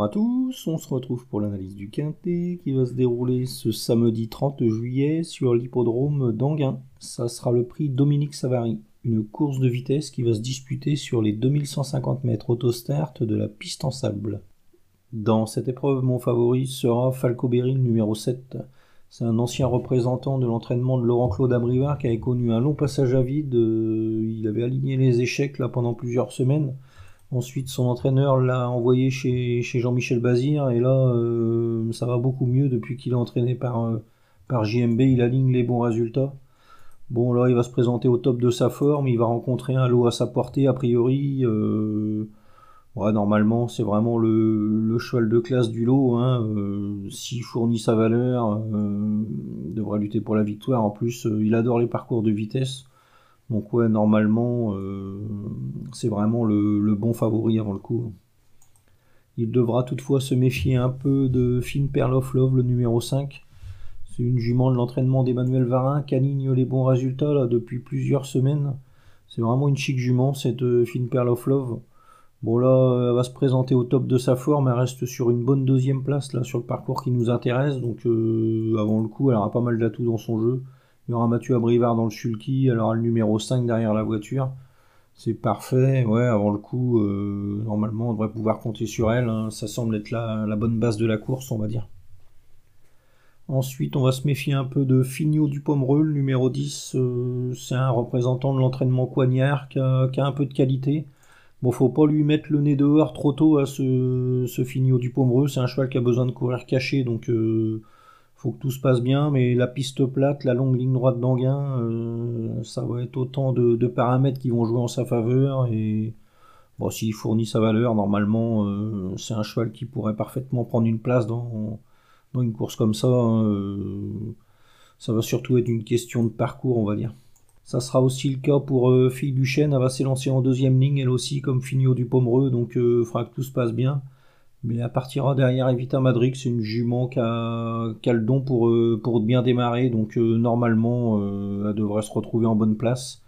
Bonjour à tous, on se retrouve pour l'analyse du Quintet qui va se dérouler ce samedi 30 juillet sur l'hippodrome d'Anguin. Ça sera le prix Dominique Savary, une course de vitesse qui va se disputer sur les 2150 mètres autostart de la piste en sable. Dans cette épreuve, mon favori sera Falco Berry, numéro 7. C'est un ancien représentant de l'entraînement de Laurent-Claude Abrivard qui avait connu un long passage à vide. Euh, il avait aligné les échecs là pendant plusieurs semaines. Ensuite, son entraîneur l'a envoyé chez, Jean-Michel Bazir et là, euh, ça va beaucoup mieux depuis qu'il est entraîné par, euh, JMB. Il aligne les bons résultats. Bon, là, il va se présenter au top de sa forme. Il va rencontrer un lot à sa portée, a priori. Euh, normalement, c'est vraiment le, cheval de classe du lot. Hein. S'il fournit sa valeur, il devra lutter pour la victoire. En plus, il adore les parcours de vitesse. Donc ouais, normalement, euh, c'est vraiment le, bon favori avant le coup. Il devra toutefois se méfier un peu de Finn Pearl of Love, le numéro 5. C'est une jument de l'entraînement d'Emmanuel Varin qui aligne les bons résultats là, depuis plusieurs semaines. C'est vraiment une chic jument, cette euh, Finn of Love. Bon là, elle va se présenter au top de sa forme, elle reste sur une bonne deuxième place là sur le parcours qui nous intéresse, donc euh, avant le coup, elle aura pas mal d'atouts dans son jeu. Il y aura Mathieu Abrivard dans le elle aura le numéro 5 derrière la voiture. C'est parfait, ouais, avant le coup, euh, normalement on devrait pouvoir compter sur elle. Hein. Ça semble être la, bonne base de la course, on va dire. Ensuite, on va se méfier un peu de Fignot du Pomereux, le numéro 10. Euh, c'est un représentant de l'entraînement coignard qui a, un peu de qualité. Bon, faut pas lui mettre le nez dehors trop tôt à ce, ce Fignot du Pomereux. C'est un cheval qui a besoin de courir caché, donc euh, faut que tout se passe bien, mais la piste plate, la longue ligne droite d'Anguin, euh, ça va être autant de, paramètres qui vont jouer en sa faveur. Et bon, s'il fournit sa valeur, normalement, euh, c'est un cheval qui pourrait parfaitement prendre une place dans, une course comme ça. Hein, euh, ça va surtout être une question de parcours, on va dire. Ça sera aussi le cas pour Fille du Chêne, elle va s'élancer en deuxième ligne, elle aussi, comme Fignot du Pomereux, donc il faudra que tout se passe bien. Mais elle partira derrière Evita Madrid, c'est une jument qui a, le don pour, euh, pour bien démarrer, donc euh, normalement euh, elle devrait se retrouver en bonne place.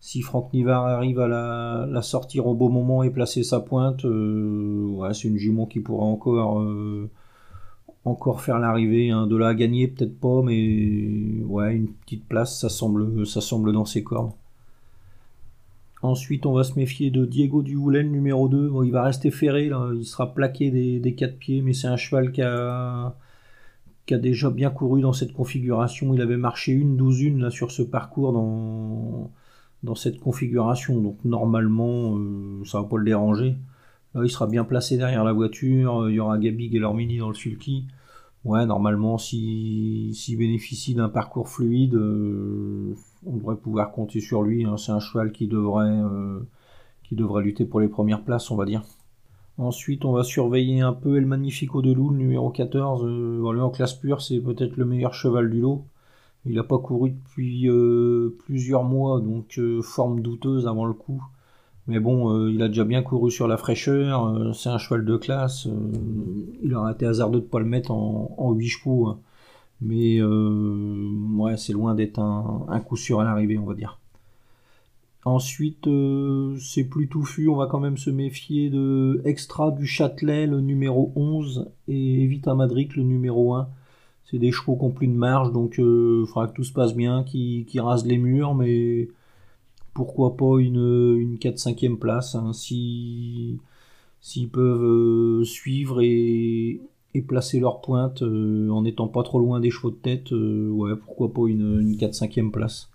Si Franck Nivard arrive à la, sortir au beau moment et placer sa pointe, ouais, c'est une jument qui pourra encore, encore faire l'arrivée. Hein. De là à gagner, peut-être pas, mais ouais, une petite place, ça semble, ça semble dans ses cordes. Ensuite, on va se méfier de Diego Duhoulen, numéro 2. il va rester ferré, il sera plaqué des, des quatre pieds, mais c'est un cheval qui a, déjà bien couru dans cette configuration. Il avait marché une douzaine là, sur ce parcours dans, cette configuration, donc normalement, euh, ça va pas le déranger. Là, il sera bien placé derrière la voiture. Il y aura Gabi Gelormini dans le sulky. Ouais, normalement, s'il bénéficie d'un parcours fluide, euh, on devrait pouvoir compter sur lui. Hein. C'est un cheval qui devrait, euh, qui devrait lutter pour les premières places, on va dire. Ensuite, on va surveiller un peu El Magnifico de Lou, le numéro 14. Euh, en classe pure, c'est peut-être le meilleur cheval du lot. Il n'a pas couru depuis plusieurs mois, donc forme douteuse avant le coup. Mais bon, euh, il a déjà bien couru sur la fraîcheur, euh, c'est un cheval de classe. Euh, il aurait été hasardeux de ne pas le mettre en, en 8 chevaux. Hein. Mais ouais, c'est loin d'être un, coup sûr à l'arrivée, on va dire. Ensuite, c'est plus touffu, on va quand même se méfier de Extra du Châtelet, le numéro 11, et Vita Madrid, le numéro 1. C'est des chevaux qui ont plus de marge, donc il faudra que tout se passe bien, qui, qui rasent les murs, mais pourquoi pas une, une 4-5e place, hein, s'ils peuvent euh, suivre et, placer leur pointe euh, en n'étant pas trop loin des chevaux de tête, euh, ouais, pourquoi pas une, une 4-5e place.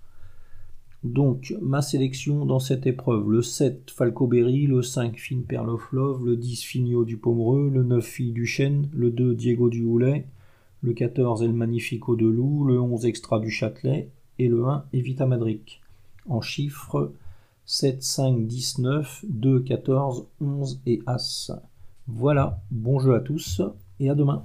Donc, ma sélection dans cette épreuve, le 7 Falco Berry, le 5 Finn Pearl of Love, le 10 Fignot du Pomereux, le 9 Fille du Chêne, le 2 Diego du Houlet, le 14 El Magnifico de Loup, le 11 Extra du Châtelet et le 1 Evita Madric en chiffres 7, 5, 19, 2, 14, 11 et As. Voilà, bon jeu à tous et à demain.